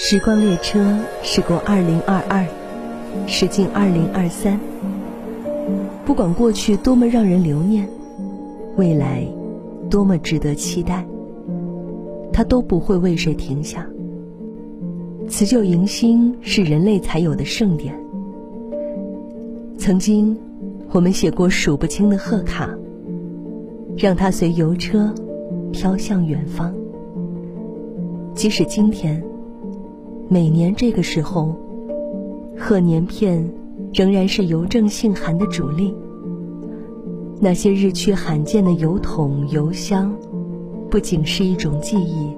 时光列车驶过二零二二，驶进二零二三。不管过去多么让人留念，未来多么值得期待，它都不会为谁停下。辞旧迎新是人类才有的盛典。曾经，我们写过数不清的贺卡，让它随邮车飘向远方。即使今天，每年这个时候，贺年片仍然是邮政信函的主力。那些日趋罕见的邮筒、邮箱，不仅是一种记忆，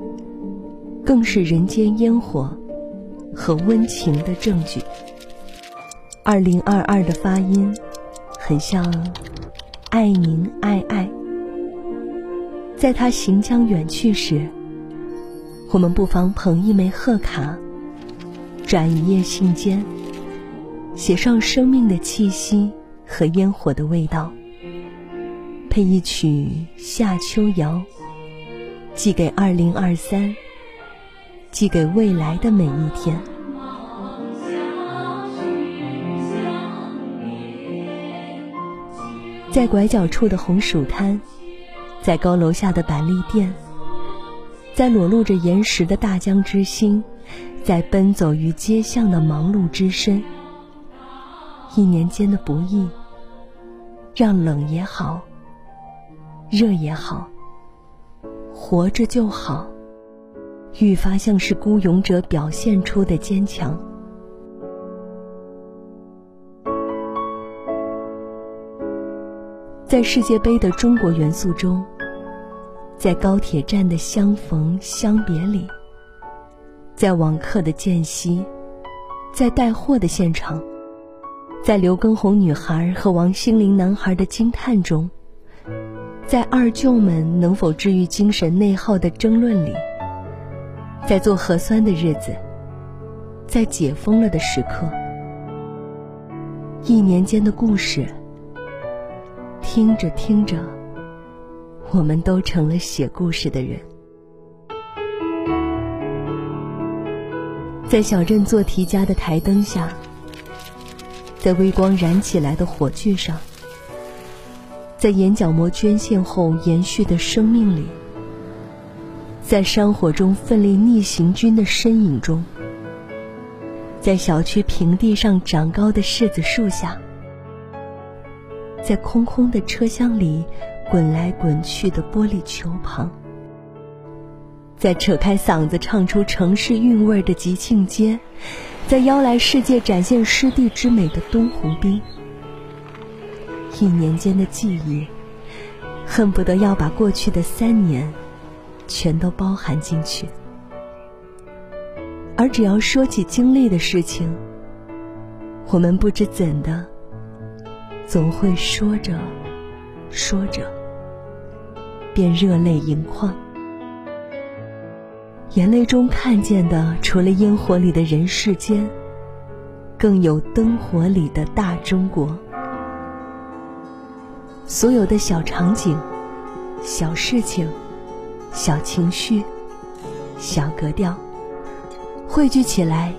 更是人间烟火和温情的证据。二零二二的发音，很像“爱您爱爱”。在他行将远去时。我们不妨捧一枚贺卡，转一页信笺，写上生命的气息和烟火的味道，配一曲《夏秋谣》，寄给二零二三，寄给未来的每一天。在拐角处的红薯摊，在高楼下的板栗店。在裸露着岩石的大江之心，在奔走于街巷的忙碌之身，一年间的不易，让冷也好，热也好，活着就好，愈发像是孤勇者表现出的坚强。在世界杯的中国元素中。在高铁站的相逢相别里，在网课的间隙，在带货的现场，在刘畊宏女孩和王心凌男孩的惊叹中，在二舅们能否治愈精神内耗的争论里，在做核酸的日子，在解封了的时刻，一年间的故事，听着听着。我们都成了写故事的人，在小镇做题家的台灯下，在微光燃起来的火炬上，在眼角膜捐献后延续的生命里，在山火中奋力逆行军的身影中，在小区平地上长高的柿子树下，在空空的车厢里。滚来滚去的玻璃球旁，在扯开嗓子唱出城市韵味的吉庆街，在邀来世界展现湿地之美的东湖滨，一年间的记忆，恨不得要把过去的三年，全都包含进去。而只要说起经历的事情，我们不知怎的，总会说着，说着。便热泪盈眶，眼泪中看见的，除了烟火里的人世间，更有灯火里的大中国。所有的小场景、小事情、小情绪、小格调，汇聚起来，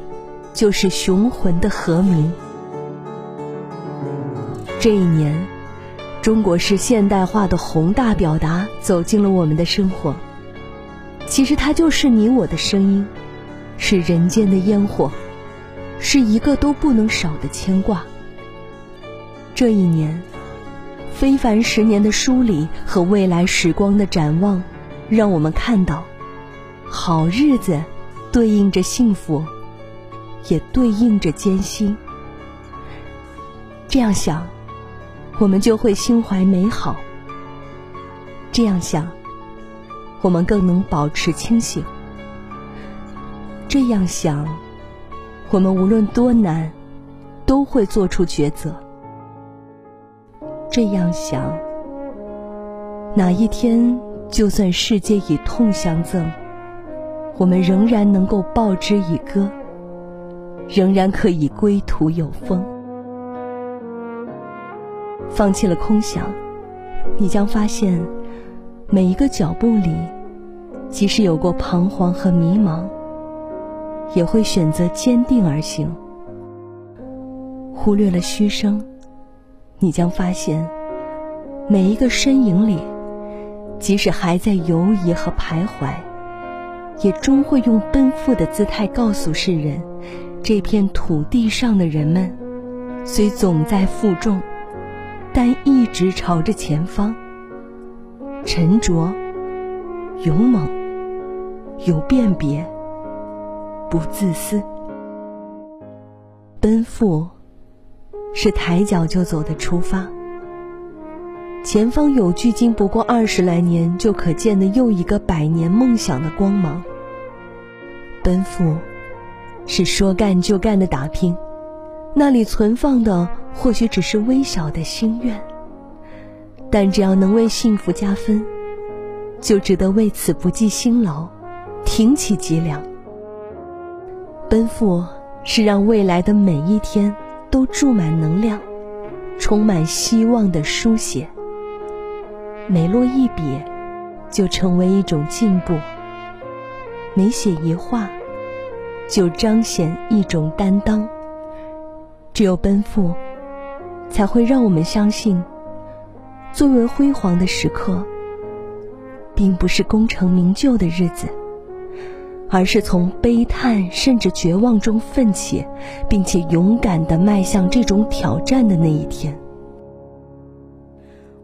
就是雄浑的和鸣。这一年。中国式现代化的宏大表达走进了我们的生活。其实它就是你我的声音，是人间的烟火，是一个都不能少的牵挂。这一年，非凡十年的梳理和未来时光的展望，让我们看到，好日子对应着幸福，也对应着艰辛。这样想。我们就会心怀美好。这样想，我们更能保持清醒。这样想，我们无论多难，都会做出抉择。这样想，哪一天就算世界以痛相赠，我们仍然能够报之以歌，仍然可以归途有风。放弃了空想，你将发现，每一个脚步里，即使有过彷徨和迷茫，也会选择坚定而行，忽略了虚声，你将发现，每一个身影里，即使还在犹疑和徘徊，也终会用奔赴的姿态告诉世人：这片土地上的人们，虽总在负重，但一直朝着前方。沉着、勇猛、有辨别。不自私，奔赴是抬脚就走的出发。前方有距今不过二十来年就可见的又一个百年梦想的光芒。奔赴是说干就干的打拼，那里存放的或许只是微小的心愿，但只要能为幸福加分，就值得为此不计辛劳，挺起脊梁。奔赴是让未来的每一天都注满能量、充满希望的书写。每落一笔，就成为一种进步；每写一画，就彰显一种担当。只有奔赴，才会让我们相信，最为辉煌的时刻，并不是功成名就的日子。而是从悲叹甚至绝望中奋起，并且勇敢地迈向这种挑战的那一天。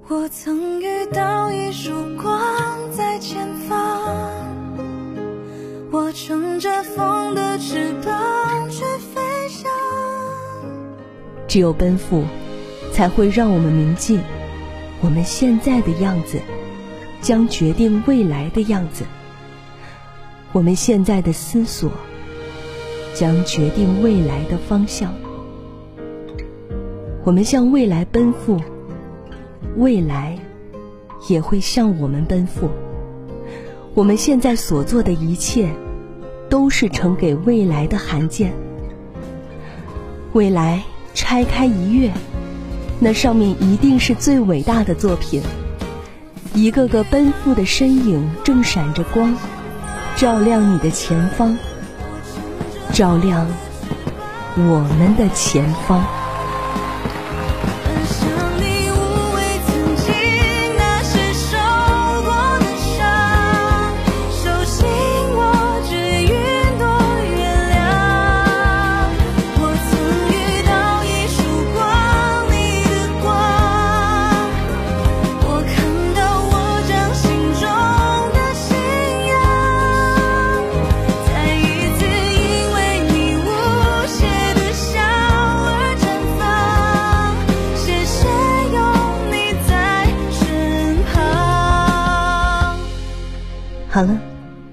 我曾遇到一束光在前方，我乘着风的翅膀去飞翔。只有奔赴，才会让我们铭记，我们现在的样子，将决定未来的样子。我们现在的思索，将决定未来的方向。我们向未来奔赴，未来也会向我们奔赴。我们现在所做的一切，都是呈给未来的函件。未来拆开一阅，那上面一定是最伟大的作品。一个个奔赴的身影，正闪着光。照亮你的前方，照亮我们的前方。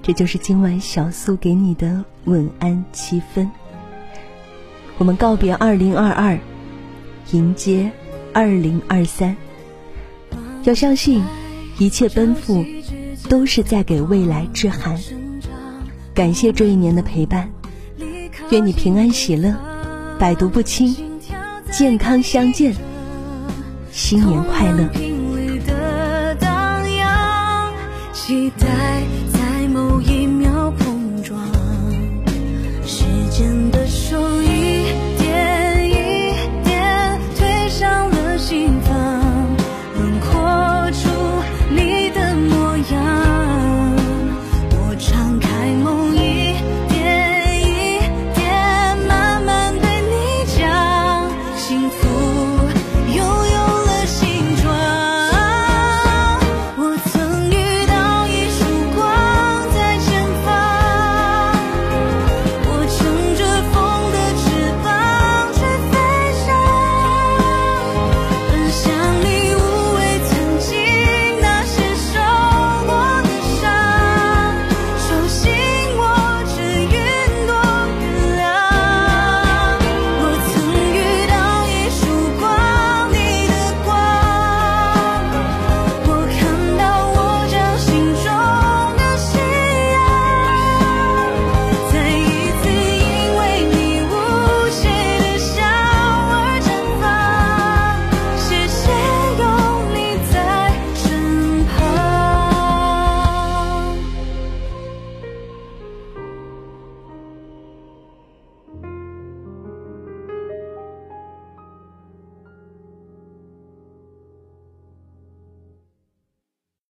这就是今晚小苏给你的晚安七分。我们告别二零二二，迎接二零二三。要相信，一切奔赴都是在给未来致寒。感谢这一年的陪伴，愿你平安喜乐，百毒不侵，健康相见，新年快乐。期待。